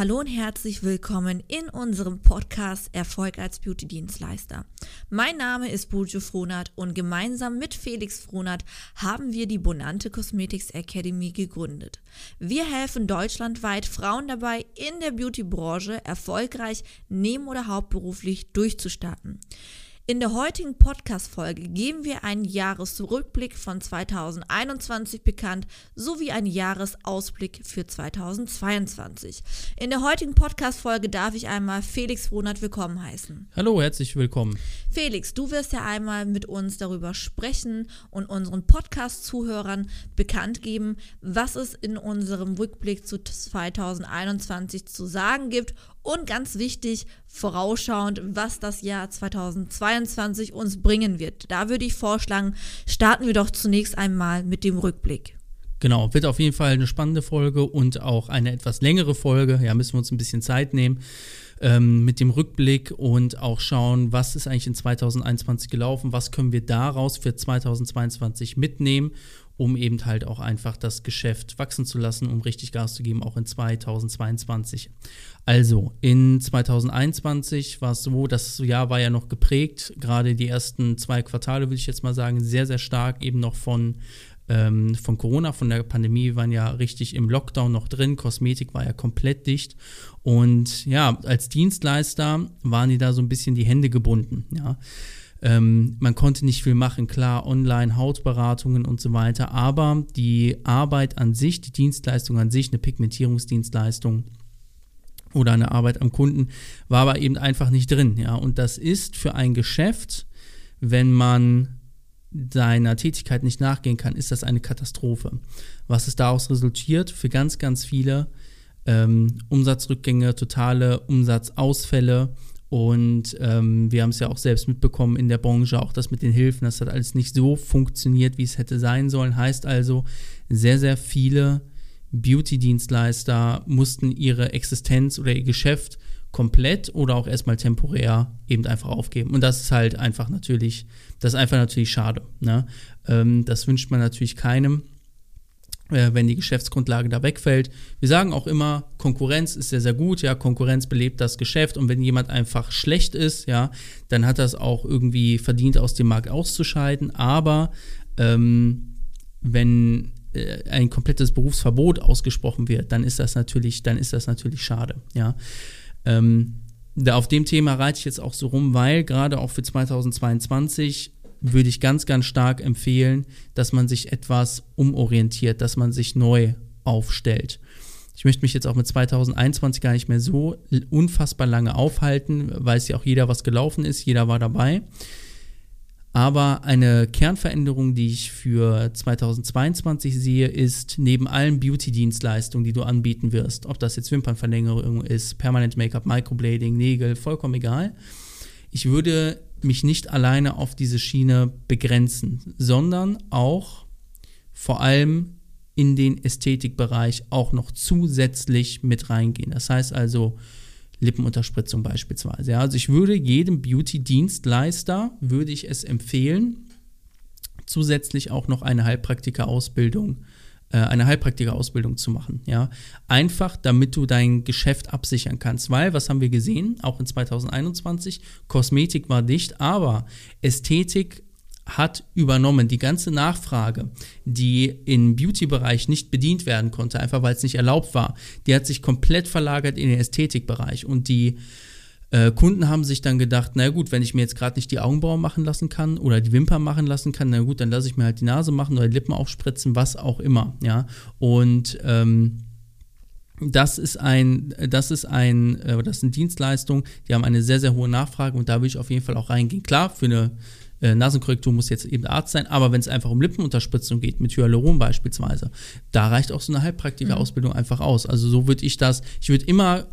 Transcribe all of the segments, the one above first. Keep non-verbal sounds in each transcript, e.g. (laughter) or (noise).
Hallo und herzlich willkommen in unserem Podcast Erfolg als Beauty-Dienstleister. Mein Name ist Burjo Frohnert und gemeinsam mit Felix Frohnert haben wir die Bonante Cosmetics Academy gegründet. Wir helfen deutschlandweit Frauen dabei, in der Beauty-Branche erfolgreich neben- oder hauptberuflich durchzustarten. In der heutigen Podcast-Folge geben wir einen Jahresrückblick von 2021 bekannt sowie einen Jahresausblick für 2022. In der heutigen Podcast-Folge darf ich einmal Felix Ronald willkommen heißen. Hallo, herzlich willkommen. Felix, du wirst ja einmal mit uns darüber sprechen und unseren Podcast-Zuhörern bekannt geben, was es in unserem Rückblick zu 2021 zu sagen gibt und ganz wichtig, vorausschauend, was das Jahr 2022 uns bringen wird. Da würde ich vorschlagen, starten wir doch zunächst einmal mit dem Rückblick. Genau, wird auf jeden Fall eine spannende Folge und auch eine etwas längere Folge. Ja, müssen wir uns ein bisschen Zeit nehmen ähm, mit dem Rückblick und auch schauen, was ist eigentlich in 2021 gelaufen, was können wir daraus für 2022 mitnehmen um eben halt auch einfach das Geschäft wachsen zu lassen, um richtig Gas zu geben, auch in 2022. Also, in 2021 war es so, das Jahr war ja noch geprägt, gerade die ersten zwei Quartale, würde ich jetzt mal sagen, sehr, sehr stark eben noch von ähm, von Corona, von der Pandemie, waren ja richtig im Lockdown noch drin. Kosmetik war ja komplett dicht. Und ja, als Dienstleister waren die da so ein bisschen die Hände gebunden. Ja. Ähm, man konnte nicht viel machen, klar, online, Hautberatungen und so weiter, aber die Arbeit an sich, die Dienstleistung an sich, eine Pigmentierungsdienstleistung oder eine Arbeit am Kunden, war aber eben einfach nicht drin. Ja? Und das ist für ein Geschäft, wenn man seiner Tätigkeit nicht nachgehen kann, ist das eine Katastrophe. Was es daraus resultiert für ganz, ganz viele ähm, Umsatzrückgänge, totale Umsatzausfälle und ähm, wir haben es ja auch selbst mitbekommen in der Branche, auch das mit den Hilfen, das hat alles nicht so funktioniert, wie es hätte sein sollen. Heißt also, sehr, sehr viele Beauty-Dienstleister mussten ihre Existenz oder ihr Geschäft komplett oder auch erstmal temporär eben einfach aufgeben. Und das ist halt einfach natürlich, das ist einfach natürlich schade. Ne? Ähm, das wünscht man natürlich keinem wenn die Geschäftsgrundlage da wegfällt. Wir sagen auch immer, Konkurrenz ist sehr, sehr gut, ja, Konkurrenz belebt das Geschäft und wenn jemand einfach schlecht ist, ja, dann hat das auch irgendwie verdient, aus dem Markt auszuscheiden, aber ähm, wenn äh, ein komplettes Berufsverbot ausgesprochen wird, dann ist das natürlich, dann ist das natürlich schade, ja. Ähm, da auf dem Thema reite ich jetzt auch so rum, weil gerade auch für 2022 würde ich ganz, ganz stark empfehlen, dass man sich etwas umorientiert, dass man sich neu aufstellt. Ich möchte mich jetzt auch mit 2021 gar nicht mehr so unfassbar lange aufhalten, weiß ja auch jeder, was gelaufen ist, jeder war dabei. Aber eine Kernveränderung, die ich für 2022 sehe, ist neben allen Beauty-Dienstleistungen, die du anbieten wirst, ob das jetzt Wimpernverlängerung ist, Permanent Make-up, Microblading, Nägel, vollkommen egal. Ich würde mich nicht alleine auf diese Schiene begrenzen, sondern auch vor allem in den Ästhetikbereich auch noch zusätzlich mit reingehen. Das heißt also Lippenunterspritzung beispielsweise. Ja, also ich würde jedem Beauty-Dienstleister, würde ich es empfehlen, zusätzlich auch noch eine Heilpraktiker-Ausbildung äh, äh, eine Heilpraktiker-Ausbildung zu machen. Ja? Einfach, damit du dein Geschäft absichern kannst. Weil, was haben wir gesehen, auch in 2021, Kosmetik war dicht, aber Ästhetik hat übernommen. Die ganze Nachfrage, die im Beauty-Bereich nicht bedient werden konnte, einfach weil es nicht erlaubt war, die hat sich komplett verlagert in den Ästhetikbereich. Und die äh, Kunden haben sich dann gedacht, na gut, wenn ich mir jetzt gerade nicht die Augenbrauen machen lassen kann oder die Wimpern machen lassen kann, na gut, dann lasse ich mir halt die Nase machen oder die Lippen aufspritzen, was auch immer, ja. Und ähm, das ist ein, das ist ein, äh, das sind Dienstleistungen, die haben eine sehr, sehr hohe Nachfrage und da will ich auf jeden Fall auch reingehen. Klar, für eine äh, Nasenkorrektur muss jetzt eben Arzt sein, aber wenn es einfach um Lippenunterspritzung geht, mit Hyaluron beispielsweise, da reicht auch so eine Heilpraktiker-Ausbildung mhm. einfach aus. Also so würde ich das, ich würde immer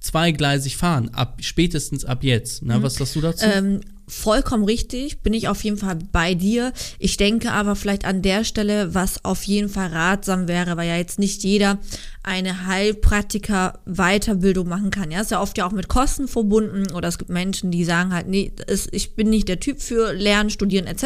zweigleisig fahren, ab spätestens ab jetzt. Na, mhm. Was sagst du dazu? Ähm, vollkommen richtig, bin ich auf jeden Fall bei dir. Ich denke aber vielleicht an der Stelle, was auf jeden Fall ratsam wäre, weil ja jetzt nicht jeder eine Heilpraktiker Weiterbildung machen kann. Ja, ist ja oft ja auch mit Kosten verbunden oder es gibt Menschen, die sagen halt, nee, ich bin nicht der Typ für Lernen, Studieren etc.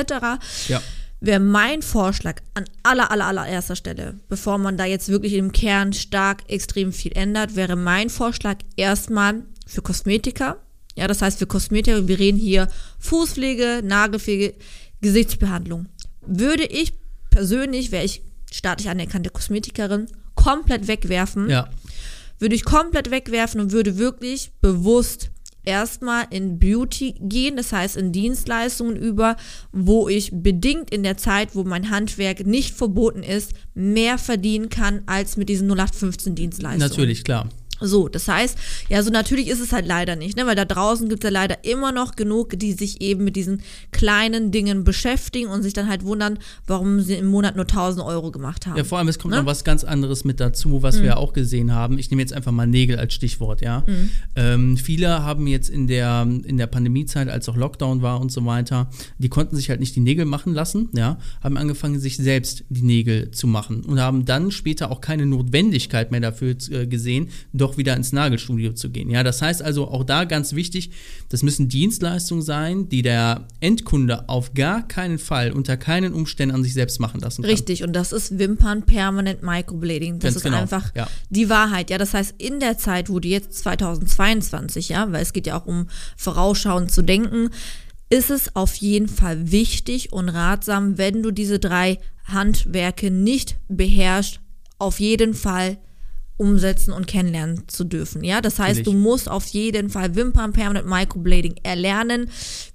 Ja. Wäre mein Vorschlag an aller, aller, allererster Stelle, bevor man da jetzt wirklich im Kern stark extrem viel ändert, wäre mein Vorschlag erstmal für Kosmetiker ja, das heißt für Kosmetik, wir reden hier Fußpflege, Nagelpflege, Gesichtsbehandlung. Würde ich persönlich, wäre ich staatlich anerkannte Kosmetikerin, komplett wegwerfen. Ja. Würde ich komplett wegwerfen und würde wirklich bewusst erstmal in Beauty gehen, das heißt in Dienstleistungen über, wo ich bedingt in der Zeit, wo mein Handwerk nicht verboten ist, mehr verdienen kann als mit diesen 0815 Dienstleistungen. Natürlich, klar. So, das heißt, ja, so natürlich ist es halt leider nicht, ne? weil da draußen gibt es ja leider immer noch genug, die sich eben mit diesen kleinen Dingen beschäftigen und sich dann halt wundern, warum sie im Monat nur 1000 Euro gemacht haben. Ja, vor allem, es kommt ne? noch was ganz anderes mit dazu, was mhm. wir ja auch gesehen haben. Ich nehme jetzt einfach mal Nägel als Stichwort, ja. Mhm. Ähm, viele haben jetzt in der, in der Pandemiezeit, als auch Lockdown war und so weiter, die konnten sich halt nicht die Nägel machen lassen, ja, haben angefangen, sich selbst die Nägel zu machen und haben dann später auch keine Notwendigkeit mehr dafür äh, gesehen, doch wieder ins Nagelstudio zu gehen. Ja, das heißt also auch da ganz wichtig, das müssen Dienstleistungen sein, die der Endkunde auf gar keinen Fall unter keinen Umständen an sich selbst machen lassen kann. Richtig, und das ist Wimpern Permanent Microblading. Das ganz ist genau. einfach ja. die Wahrheit. Ja, das heißt, in der Zeit, wo du jetzt 2022, ja, weil es geht ja auch um vorausschauend zu denken, ist es auf jeden Fall wichtig und ratsam, wenn du diese drei Handwerke nicht beherrschst, auf jeden Fall umsetzen und kennenlernen zu dürfen. Ja, das heißt, Natürlich. du musst auf jeden Fall Wimpern Permanent Microblading erlernen,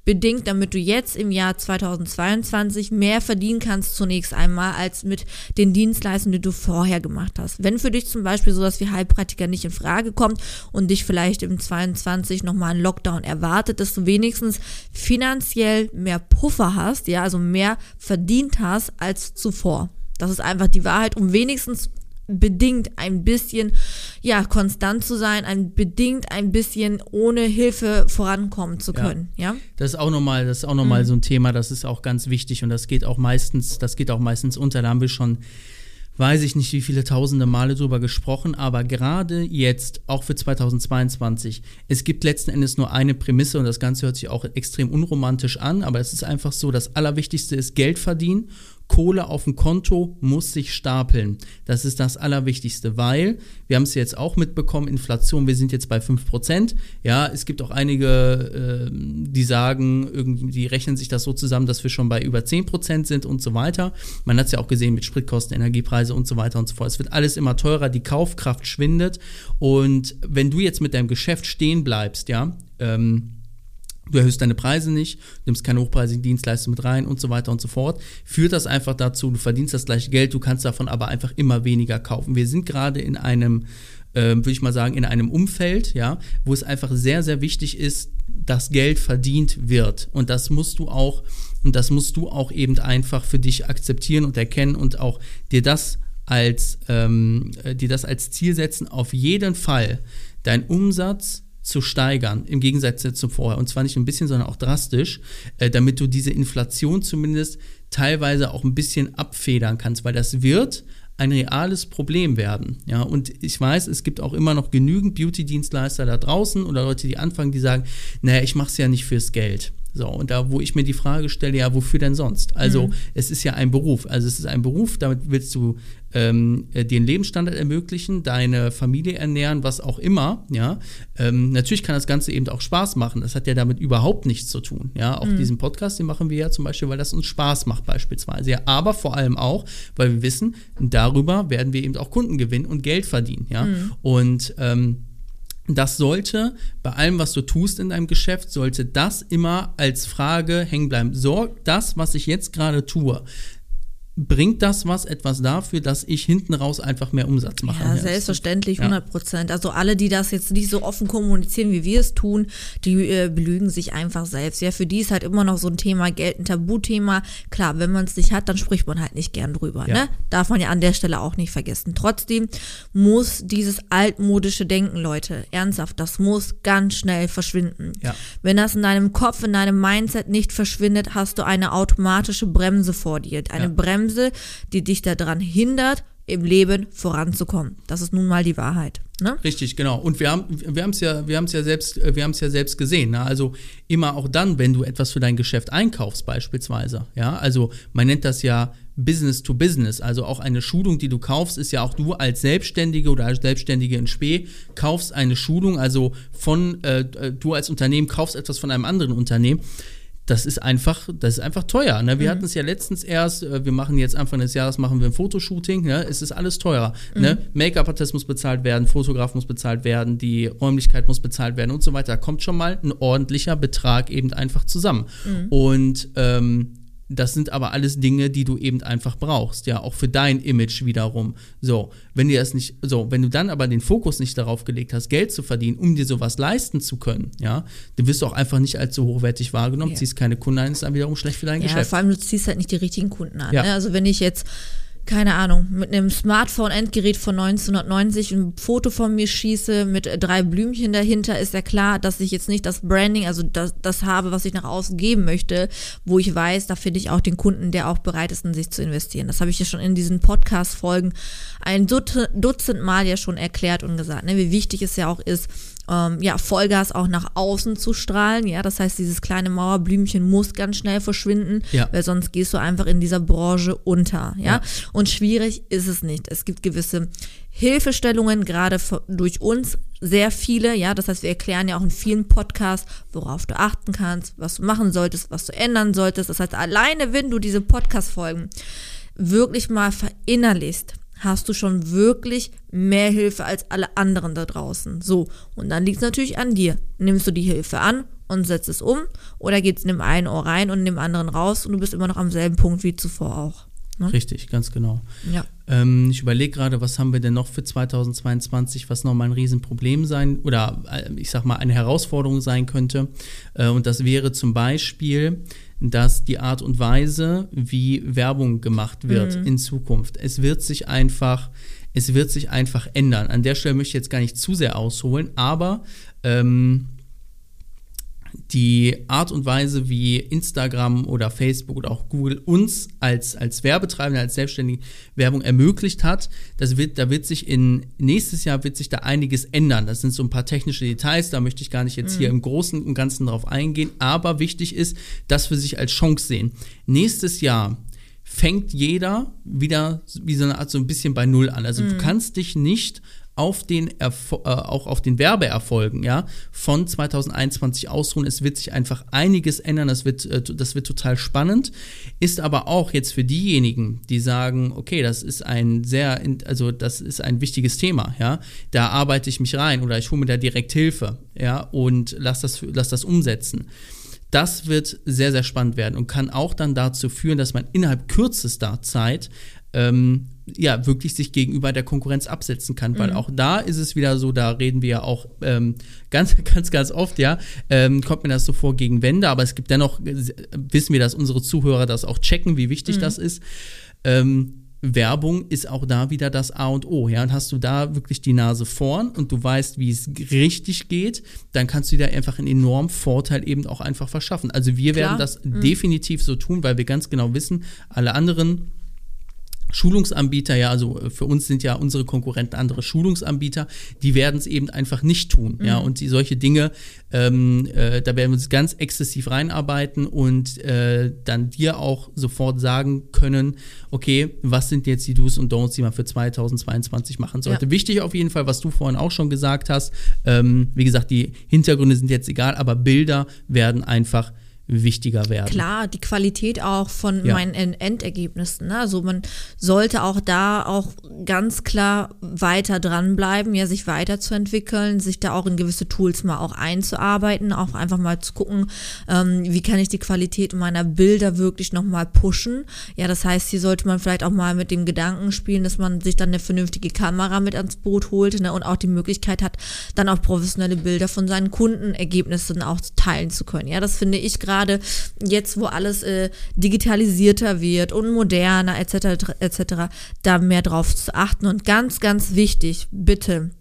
bedingt, damit du jetzt im Jahr 2022 mehr verdienen kannst zunächst einmal als mit den Dienstleistungen, die du vorher gemacht hast. Wenn für dich zum Beispiel sowas wie Heilpraktiker nicht in Frage kommt und dich vielleicht im 22 nochmal ein Lockdown erwartet, dass du wenigstens finanziell mehr Puffer hast, ja, also mehr verdient hast als zuvor. Das ist einfach die Wahrheit, um wenigstens bedingt ein bisschen, ja, konstant zu sein, ein bedingt ein bisschen ohne Hilfe vorankommen zu können, ja. ja? Das ist auch nochmal, das ist auch nochmal mhm. so ein Thema, das ist auch ganz wichtig und das geht auch meistens, das geht auch meistens unter, da haben wir schon weiß ich nicht, wie viele tausende Male drüber gesprochen, aber gerade jetzt, auch für 2022, es gibt letzten Endes nur eine Prämisse und das Ganze hört sich auch extrem unromantisch an, aber es ist einfach so, das Allerwichtigste ist Geld verdienen Kohle auf dem Konto muss sich stapeln. Das ist das Allerwichtigste, weil wir haben es jetzt auch mitbekommen, Inflation, wir sind jetzt bei 5%. Ja, es gibt auch einige, äh, die sagen, irgendwie, die rechnen sich das so zusammen, dass wir schon bei über 10% sind und so weiter. Man hat es ja auch gesehen mit Spritkosten, Energiepreise und so weiter und so fort. Es wird alles immer teurer, die Kaufkraft schwindet. Und wenn du jetzt mit deinem Geschäft stehen bleibst, ja, ähm, du erhöhst deine Preise nicht, nimmst keine hochpreisigen Dienstleistungen mit rein und so weiter und so fort, führt das einfach dazu, du verdienst das gleiche Geld, du kannst davon aber einfach immer weniger kaufen. Wir sind gerade in einem, äh, würde ich mal sagen, in einem Umfeld, ja, wo es einfach sehr, sehr wichtig ist, dass Geld verdient wird. Und das musst du auch, und das musst du auch eben einfach für dich akzeptieren und erkennen und auch dir das als, ähm, äh, dir das als Ziel setzen, auf jeden Fall dein Umsatz zu steigern, im Gegensatz zu vorher. Und zwar nicht ein bisschen, sondern auch drastisch, äh, damit du diese Inflation zumindest teilweise auch ein bisschen abfedern kannst, weil das wird ein reales Problem werden. Ja, und ich weiß, es gibt auch immer noch genügend Beauty-Dienstleister da draußen oder Leute, die anfangen, die sagen, naja, ich mache es ja nicht fürs Geld. So, und da, wo ich mir die Frage stelle, ja, wofür denn sonst? Also, mhm. es ist ja ein Beruf. Also, es ist ein Beruf, damit willst du ähm, äh, den Lebensstandard ermöglichen, deine Familie ernähren, was auch immer, ja. Ähm, natürlich kann das Ganze eben auch Spaß machen. Das hat ja damit überhaupt nichts zu tun, ja. Auch mhm. diesen Podcast, den machen wir ja zum Beispiel, weil das uns Spaß macht, beispielsweise, ja. Aber vor allem auch, weil wir wissen, darüber werden wir eben auch Kunden gewinnen und Geld verdienen, ja. Mhm. Und, ähm, das sollte bei allem, was du tust in deinem Geschäft, sollte das immer als Frage hängen bleiben. Sorgt das, was ich jetzt gerade tue, bringt das was etwas dafür, dass ich hinten raus einfach mehr Umsatz mache? Ja, selbstverständlich, 100 Prozent. Ja. Also alle, die das jetzt nicht so offen kommunizieren, wie wir es tun, die äh, belügen sich einfach selbst. Ja, für die ist halt immer noch so ein Thema Geld ein Tabuthema. Klar, wenn man es nicht hat, dann spricht man halt nicht gern drüber. Ja. Ne? Darf man ja an der Stelle auch nicht vergessen. Trotzdem muss dieses altmodische Denken, Leute, ernsthaft, das muss ganz schnell verschwinden. Ja. Wenn das in deinem Kopf, in deinem Mindset nicht verschwindet, hast du eine automatische Bremse vor dir. Eine. Bremse Bremse, die dich daran hindert, im Leben voranzukommen. Das ist nun mal die Wahrheit. Ne? Richtig, genau. Und wir haben wir es ja ja selbst äh, ja selbst gesehen. Ne? Also immer auch dann, wenn du etwas für dein Geschäft einkaufst beispielsweise. Ja, also man nennt das ja Business to Business. Also auch eine Schulung, die du kaufst, ist ja auch du als Selbstständige oder als Selbstständige in Spee kaufst eine Schulung. Also von äh, äh du als Unternehmen kaufst etwas von einem anderen Unternehmen das ist einfach, das ist einfach teuer. Ne? Wir mhm. hatten es ja letztens erst, äh, wir machen jetzt Anfang des Jahres machen wir ein Fotoshooting, ne? es ist alles teurer. Mhm. Ne? Make-up-Artist muss bezahlt werden, Fotograf muss bezahlt werden, die Räumlichkeit muss bezahlt werden und so weiter. Da kommt schon mal ein ordentlicher Betrag eben einfach zusammen. Mhm. Und ähm, das sind aber alles Dinge, die du eben einfach brauchst, ja, auch für dein Image wiederum. So, wenn dir das nicht, so, wenn du dann aber den Fokus nicht darauf gelegt hast, Geld zu verdienen, um dir sowas leisten zu können, ja, dann wirst du auch einfach nicht als so hochwertig wahrgenommen, ja. ziehst keine Kunden ein, ist dann wiederum schlecht für dein ja, Geschäft. Vor allem du ziehst halt nicht die richtigen Kunden an. Ja. Ne? Also wenn ich jetzt keine Ahnung, mit einem Smartphone-Endgerät von 1990 ein Foto von mir schieße mit drei Blümchen dahinter, ist ja klar, dass ich jetzt nicht das Branding, also das, das habe, was ich nach außen geben möchte, wo ich weiß, da finde ich auch den Kunden, der auch bereit ist, in sich zu investieren. Das habe ich ja schon in diesen Podcast-Folgen ein Dutzend Mal ja schon erklärt und gesagt, ne, wie wichtig es ja auch ist, ähm, ja, Vollgas auch nach außen zu strahlen. Ja, das heißt, dieses kleine Mauerblümchen muss ganz schnell verschwinden, ja. weil sonst gehst du einfach in dieser Branche unter. Ja? ja, und schwierig ist es nicht. Es gibt gewisse Hilfestellungen, gerade durch uns sehr viele, ja, das heißt, wir erklären ja auch in vielen Podcasts, worauf du achten kannst, was du machen solltest, was du ändern solltest. Das heißt, alleine wenn du diese Podcast-Folgen wirklich mal verinnerlichst, hast du schon wirklich mehr Hilfe als alle anderen da draußen. So, und dann liegt es natürlich an dir. Nimmst du die Hilfe an und setzt es um oder geht es in dem einen Ohr rein und in dem anderen raus und du bist immer noch am selben Punkt wie zuvor auch. Ne? Richtig, ganz genau. Ja. Ähm, ich überlege gerade, was haben wir denn noch für 2022, was nochmal ein Riesenproblem sein oder äh, ich sag mal eine Herausforderung sein könnte. Äh, und das wäre zum Beispiel, dass die Art und Weise, wie Werbung gemacht wird mhm. in Zukunft, es wird sich einfach, es wird sich einfach ändern. An der Stelle möchte ich jetzt gar nicht zu sehr ausholen, aber ähm, die Art und Weise, wie Instagram oder Facebook oder auch Google uns als, als Werbetreibende, als Selbstständige Werbung ermöglicht hat, das wird, da wird sich in nächstes Jahr wird sich da einiges ändern. Das sind so ein paar technische Details, da möchte ich gar nicht jetzt mhm. hier im Großen und Ganzen drauf eingehen, aber wichtig ist, dass wir sich als Chance sehen. Nächstes Jahr fängt jeder wieder wie so eine Art so ein bisschen bei Null an. Also mhm. du kannst dich nicht auf den Erfol äh, auch auf den Werbeerfolgen ja, von 2021 ausruhen. Es wird sich einfach einiges ändern, das wird, äh, das wird total spannend. Ist aber auch jetzt für diejenigen, die sagen, okay, das ist ein sehr, also das ist ein wichtiges Thema, ja, da arbeite ich mich rein oder ich hole mir da direkt Hilfe, ja, und lass das, lass das umsetzen. Das wird sehr, sehr spannend werden und kann auch dann dazu führen, dass man innerhalb kürzester Zeit ähm, ja wirklich sich gegenüber der Konkurrenz absetzen kann, weil mhm. auch da ist es wieder so, da reden wir ja auch ähm, (laughs) ganz, ganz, ganz oft, ja, ähm, kommt mir das so vor gegen Wände, aber es gibt dennoch, äh, wissen wir, dass unsere Zuhörer das auch checken, wie wichtig mhm. das ist. Ähm, Werbung ist auch da wieder das A und O. Ja, und hast du da wirklich die Nase vorn und du weißt, wie es richtig geht, dann kannst du dir einfach einen enormen Vorteil eben auch einfach verschaffen. Also wir Klar. werden das mhm. definitiv so tun, weil wir ganz genau wissen, alle anderen Schulungsanbieter, ja, also äh, für uns sind ja unsere Konkurrenten andere Schulungsanbieter, die werden es eben einfach nicht tun, mhm. ja, und die solche Dinge, ähm, äh, da werden wir uns ganz exzessiv reinarbeiten und äh, dann dir auch sofort sagen können, okay, was sind jetzt die Do's und Don'ts, die man für 2022 machen sollte. Ja. Wichtig auf jeden Fall, was du vorhin auch schon gesagt hast, ähm, wie gesagt, die Hintergründe sind jetzt egal, aber Bilder werden einfach wichtiger werden. Klar, die Qualität auch von Ja. meinen End- Endergebnissen. Ne? Also man sollte auch da auch ganz klar weiter dranbleiben, ja, sich weiterzuentwickeln, sich da auch in gewisse Tools mal auch einzuarbeiten, auch einfach mal zu gucken, ähm, wie kann ich die Qualität meiner Bilder wirklich nochmal pushen. Ja, das heißt, hier sollte man vielleicht auch mal mit dem Gedanken spielen, dass man sich dann eine vernünftige Kamera mit ans Boot holt ne? und auch die Möglichkeit hat, dann auch professionelle Bilder von seinen Kundenergebnissen auch teilen zu können. Ja, das finde ich gerade jetzt, wo alles äh, digitalisierter wird und moderner etc. etc. da mehr drauf zu achten und ganz, ganz wichtig, bitte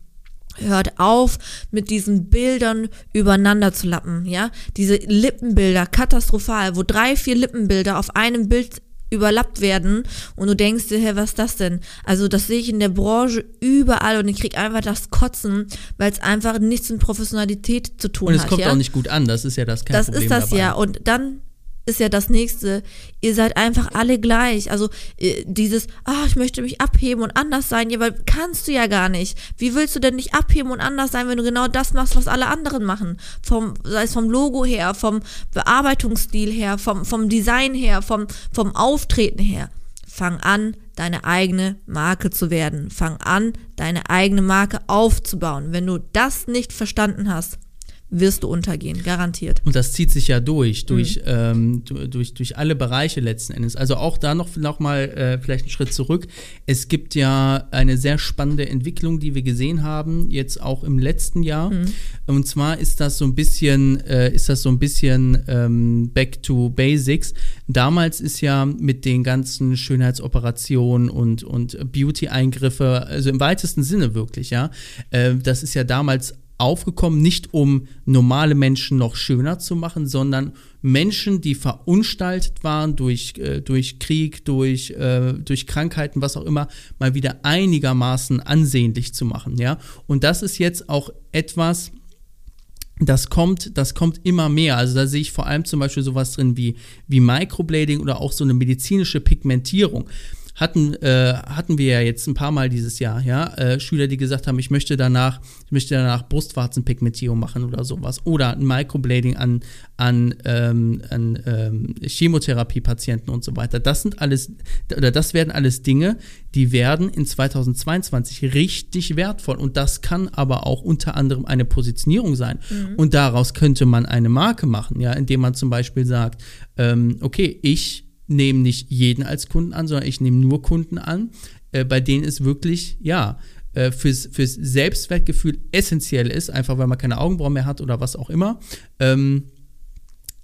hört auf, mit diesen Bildern übereinander zu lappen, ja? Diese Lippenbilder, katastrophal, wo drei, vier Lippenbilder auf einem Bild überlappt werden und du denkst dir, hey, was ist das denn? Also das sehe ich in der Branche überall und ich krieg einfach das Kotzen, weil es einfach nichts mit Professionalität zu tun Und es hat. kommt ja? auch nicht gut an, das ist ja das kein das Problem ist das dabei. ja. Und dann ist ja das nächste. Ihr seid einfach alle gleich. Also äh, dieses, ah, ich möchte mich abheben und anders sein, ja, weil kannst du ja gar nicht. Wie willst du denn nicht abheben und anders sein, wenn du genau das machst, was alle anderen machen? Vom, sei es vom Logo her, vom Bearbeitungsstil her, vom, vom Design her, vom, vom Auftreten her. Fang an, deine eigene Marke zu werden. Fang an, deine eigene Marke aufzubauen. Wenn du das nicht verstanden hast, wirst du untergehen, garantiert. Und das zieht sich ja durch, Mhm. durch, ähm, du- durch, durch alle Bereiche letzten Endes. Also auch da noch, noch mal äh, vielleicht einen Schritt zurück. Es gibt ja eine sehr spannende Entwicklung, die wir gesehen haben, jetzt auch im letzten Jahr. Mhm. Und zwar ist das so ein bisschen, äh, ist das so ein bisschen ähm, back to basics. Damals ist ja mit den ganzen Schönheitsoperationen und, und Beauty-Eingriffe, also im weitesten Sinne wirklich, ja, äh, das ist ja damals aufgekommen, nicht um normale Menschen noch schöner zu machen, sondern Menschen, die verunstaltet waren durch, äh, durch Krieg, durch, äh, durch Krankheiten, was auch immer, mal wieder einigermaßen ansehnlich zu machen, ja. Und das ist jetzt auch etwas, das kommt, das kommt immer mehr. Also da sehe ich vor allem zum Beispiel sowas drin wie, wie Microblading oder auch so eine medizinische Pigmentierung. Hatten, äh, hatten wir ja jetzt ein paar Mal dieses Jahr, ja, äh, Schüler, die gesagt haben, ich möchte danach, ich möchte danach Brustwarzenpigmentierung machen oder sowas. Oder ein Microblading an, an, ähm, an ähm, Chemotherapie-Patienten und so weiter. Das sind alles, oder das werden alles Dinge, die werden in 2022 richtig wertvoll. Und das kann aber auch unter anderem eine Positionierung sein. Und daraus könnte man eine Marke machen, ja, indem man zum Beispiel sagt, ähm, okay, ich nehme nicht jeden als Kunden an, sondern ich nehme nur Kunden an, äh, bei denen es wirklich, ja, äh, fürs, fürs Selbstwertgefühl essentiell ist, einfach weil man keine Augenbrauen mehr hat oder was auch immer. Ähm,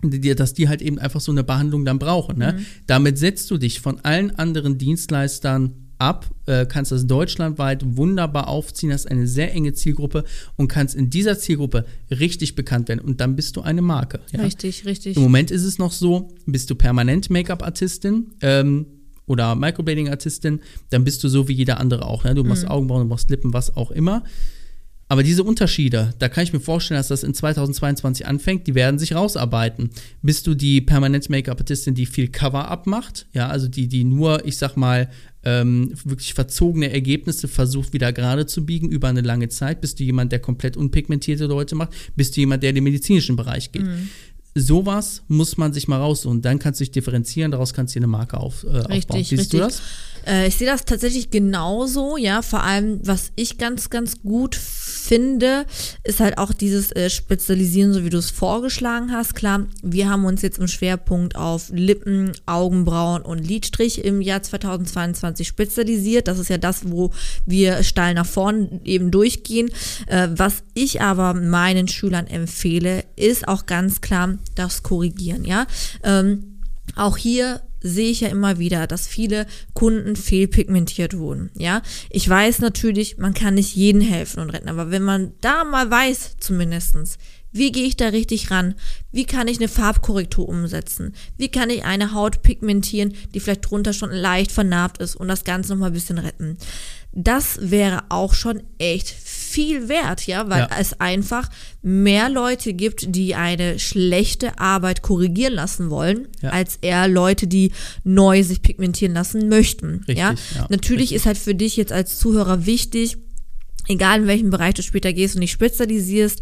die, dass die halt eben einfach so eine Behandlung dann brauchen. Ne? Damit setzt du dich von allen anderen Dienstleistern ab, äh, kannst das deutschlandweit wunderbar aufziehen, hast eine sehr enge Zielgruppe und kannst in dieser Zielgruppe richtig bekannt werden und dann bist du eine Marke. Ja? Richtig, richtig. Im Moment ist es noch so, bist du permanent Make-up-Artistin ähm, oder Microblading-Artistin, dann bist du so wie jeder andere auch. Ne? Du machst Augenbrauen, du machst Lippen, was auch immer. Aber diese Unterschiede, da kann ich mir vorstellen, dass das in 2022 anfängt, die werden sich rausarbeiten. Bist du die permanent Make-up-Artistin, die viel Cover-up macht, ja, also die, die nur, ich sag mal, ähm, wirklich verzogene Ergebnisse versucht wieder gerade zu biegen über eine lange Zeit? Bist du jemand, der komplett unpigmentierte Leute macht? Bist du jemand, der in den medizinischen Bereich geht? Sowas muss man sich mal raussuchen. Dann kannst du dich differenzieren, daraus kannst du dir eine Marke auf, äh, aufbauen. Richtig, Siehst du richtig. das? Äh, ich sehe das tatsächlich genauso, ja. Vor allem, was ich ganz, ganz gut finde, ist halt auch dieses äh, Spezialisieren, so wie du es vorgeschlagen hast. Klar, wir haben uns jetzt im Schwerpunkt auf Lippen, Augenbrauen und Lidstrich im Jahr 2022 spezialisiert. Das ist ja das, wo wir steil nach vorn eben durchgehen. Äh, was ich aber meinen Schülern empfehle, ist auch ganz klar das Korrigieren, ja. Ähm, auch hier sehe ich ja immer wieder, dass viele Kunden fehlpigmentiert wurden. Ja, ich weiß natürlich, man kann nicht jeden helfen und retten, aber wenn man da mal weiß, zumindestens, wie gehe ich da richtig ran? Wie kann ich eine Farbkorrektur umsetzen? Wie kann ich eine Haut pigmentieren, die vielleicht drunter schon leicht vernarbt ist und das Ganze nochmal ein bisschen retten? Das wäre auch schon echt viel wert, ja, weil Ja. es einfach mehr Leute gibt, die eine schlechte Arbeit korrigieren lassen wollen, Ja. als eher Leute, die neu sich pigmentieren lassen möchten. Richtig, ja? ja, Natürlich richtig. ist halt für dich jetzt als Zuhörer wichtig, egal in welchem Bereich du später gehst und dich spezialisierst,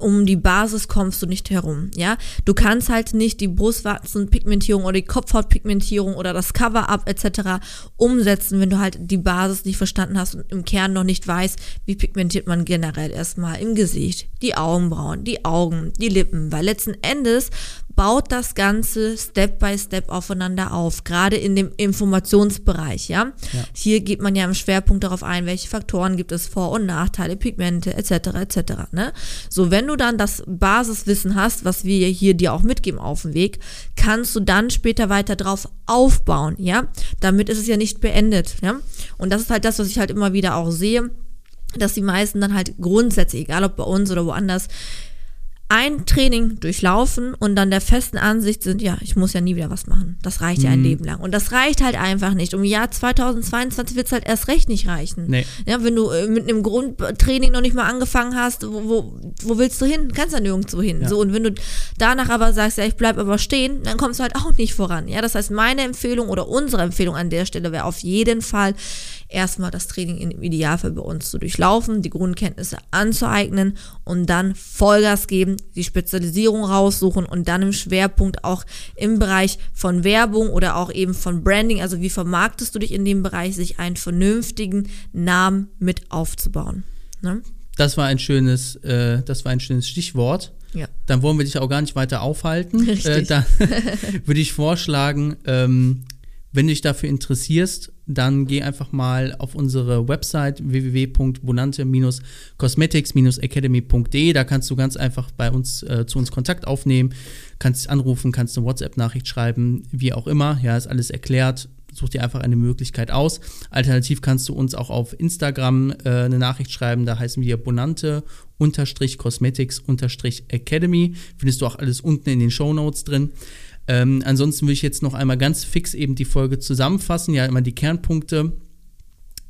um die Basis kommst du nicht herum, ja. Du kannst halt nicht die Brustwarzenpigmentierung oder die Kopfhautpigmentierung oder das Cover-up etc. umsetzen, wenn du halt die Basis nicht verstanden hast und im Kern noch nicht weißt, wie pigmentiert man generell erstmal im Gesicht, die Augenbrauen, die Augen, die Lippen, weil letzten Endes baut das Ganze Step by Step aufeinander auf, gerade in dem Informationsbereich, ja? ja? Hier geht man ja im Schwerpunkt darauf ein, welche Faktoren gibt es, Vor- und Nachteile, Pigmente etc. etc. Ne? So, wenn du dann das Basiswissen hast, was wir hier dir auch mitgeben auf dem Weg, kannst du dann später weiter drauf aufbauen, ja? Damit ist es ja nicht beendet, ja? Und das ist halt das, was ich halt immer wieder auch sehe dass die meisten dann halt grundsätzlich, egal ob bei uns oder woanders, ein Training durchlaufen und dann der festen Ansicht sind, ja, ich muss ja nie wieder was machen. Das reicht ja ein mhm. Leben lang. Und das reicht halt einfach nicht. Um Jahr 2022 wird es halt erst recht nicht reichen. Nee. Ja, wenn du äh, mit einem Grundtraining noch nicht mal angefangen hast, wo, wo, wo willst du hin? Kannst ja nirgendwo hin. Ja. So, und wenn du danach aber sagst, ja, ich bleib aber stehen, dann kommst du halt auch nicht voran. Ja, das heißt, meine Empfehlung oder unsere Empfehlung an der Stelle wäre auf jeden Fall, erstmal das Training im Idealfall bei uns zu durchlaufen, die Grundkenntnisse anzueignen und dann Vollgas geben, die Spezialisierung raussuchen und dann im Schwerpunkt auch im Bereich von Werbung oder auch eben von Branding, also wie vermarktest du dich in dem Bereich, sich einen vernünftigen Namen mit aufzubauen. Ne? Das war ein schönes, äh, das war ein schönes Stichwort. Ja. Dann wollen wir dich auch gar nicht weiter aufhalten. (laughs) Richtig. Äh, dann (laughs) würde ich vorschlagen, ähm, wenn du dich dafür interessierst, dann geh einfach mal auf unsere Website www.bonante-cosmetics-academy.de. Da kannst du ganz einfach bei uns äh, zu uns Kontakt aufnehmen, kannst anrufen, kannst eine WhatsApp-Nachricht schreiben, wie auch immer. Ja, ist alles erklärt. Such dir einfach eine Möglichkeit aus. Alternativ kannst du uns auch auf Instagram äh, eine Nachricht schreiben. Da heißen wir Bonante Cosmetics Academy. Findest du auch alles unten in den Show Notes drin. Ähm, ansonsten will ich jetzt noch einmal ganz fix eben die Folge zusammenfassen, ja, immer die Kernpunkte,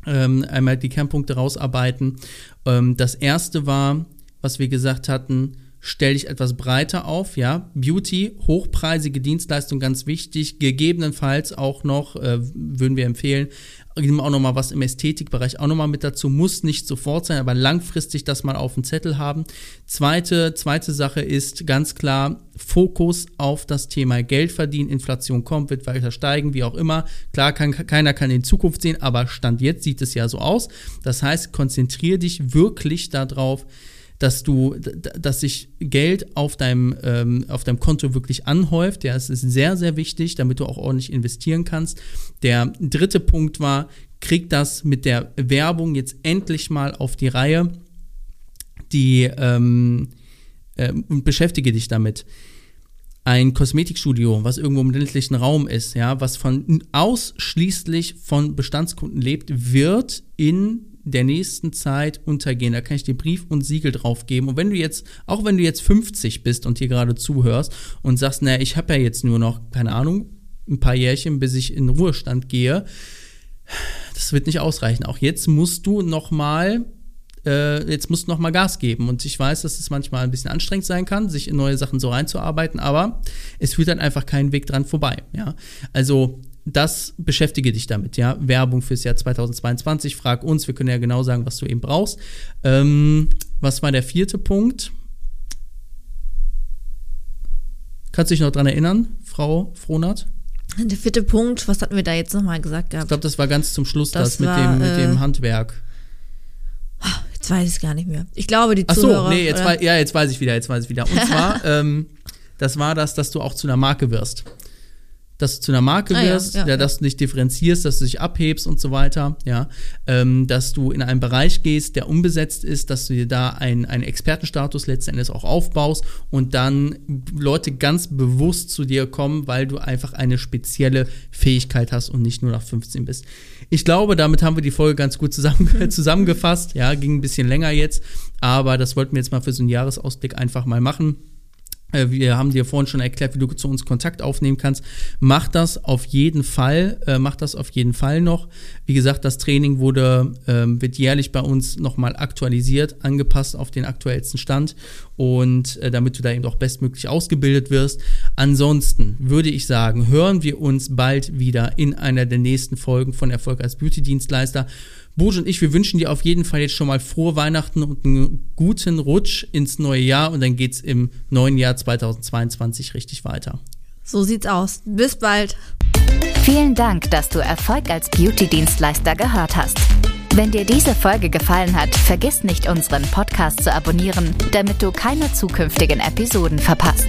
ähm, einmal die Kernpunkte rausarbeiten. Ähm, das erste war, was wir gesagt hatten, stell dich etwas breiter auf, ja. Beauty, hochpreisige Dienstleistung, ganz wichtig. Gegebenenfalls auch noch, äh, würden wir empfehlen, nehmen auch noch mal was im Ästhetikbereich auch noch mal mit dazu. Muss nicht sofort sein, aber langfristig das mal auf dem Zettel haben. Zweite, zweite Sache ist ganz klar Fokus auf das Thema Geld verdienen. Inflation kommt, wird weiter steigen, wie auch immer. Klar, kann, keiner kann in Zukunft sehen, aber Stand jetzt sieht es ja so aus. Das heißt, konzentriere dich wirklich darauf, dass du, dass sich Geld auf deinem, ähm, auf deinem Konto wirklich anhäuft. Ja, es ist sehr, sehr wichtig, damit du auch ordentlich investieren kannst. Der dritte Punkt war, krieg das mit der Werbung jetzt endlich mal auf die Reihe. Die ähm, äh, und beschäftige dich damit ein Kosmetikstudio, was irgendwo im ländlichen Raum ist, ja, was von ausschließlich von Bestandskunden lebt, wird in der nächsten Zeit untergehen. Da kann ich dir Brief und Siegel drauf geben. Und wenn du jetzt, auch wenn du jetzt 50 bist und hier gerade zuhörst und sagst, naja, ich habe ja jetzt nur noch, keine Ahnung, ein paar Jährchen, bis ich in Ruhestand gehe, das wird nicht ausreichen. Auch jetzt musst du noch mal äh, jetzt musst du noch Gas geben. Und ich weiß, dass es manchmal ein bisschen anstrengend sein kann, sich in neue Sachen so reinzuarbeiten, aber es führt dann einfach keinen Weg dran vorbei. Ja? Also das beschäftige dich damit, ja. Werbung fürs Jahr 2022, frag uns, wir können ja genau sagen, was du eben brauchst. Ähm, was war der vierte Punkt? Kannst du dich noch dran erinnern, Frau Frohnert? Der vierte Punkt, was hatten wir da jetzt nochmal gesagt gehabt? Ich glaube, das war ganz zum Schluss das, das mit, war, dem, mit äh, dem Handwerk. Jetzt weiß ich es gar nicht mehr. Ich glaube, die Ach Zuhörer... So, nee, jetzt, ja, jetzt weiß ich wieder, jetzt weiß ich wieder. Und (laughs) zwar, ähm, das war das, dass du auch zu einer Marke wirst dass du zu einer Marke ah, wirst, ja, ja, ja, dass du dich differenzierst, dass du dich abhebst und so weiter, ja, ähm, dass du in einen Bereich gehst, der unbesetzt ist, dass du dir da einen, einen Expertenstatus letztendlich auch aufbaust und dann Leute ganz bewusst zu dir kommen, weil du einfach eine spezielle Fähigkeit hast und nicht nur nach 15 bist. Ich glaube, damit haben wir die Folge ganz gut zusammen, (laughs) zusammengefasst, ja, ging ein bisschen länger jetzt, aber das wollten wir jetzt mal für so einen Jahresausblick einfach mal machen. Äh, wir haben dir vorhin schon erklärt, wie du zu uns Kontakt aufnehmen kannst. Mach das auf jeden Fall, äh, mach das auf jeden Fall noch. Wie gesagt, das Training wurde, ähm, wird jährlich bei uns nochmal aktualisiert, angepasst auf den aktuellsten Stand und äh, damit du da eben auch bestmöglich ausgebildet wirst. Ansonsten würde ich sagen, hören wir uns bald wieder in einer der nächsten Folgen von Erfolg als Beauty-Dienstleister. Bojo und ich, wir wünschen dir auf jeden Fall jetzt schon mal frohe Weihnachten und einen guten Rutsch ins neue Jahr und dann geht's im neuen Jahr 2022 richtig weiter. So sieht's aus. Bis bald. Vielen Dank, dass du Erfolg als Beauty-Dienstleister gehört hast. Wenn dir diese Folge gefallen hat, vergiss nicht, unseren Podcast zu abonnieren, damit du keine zukünftigen Episoden verpasst.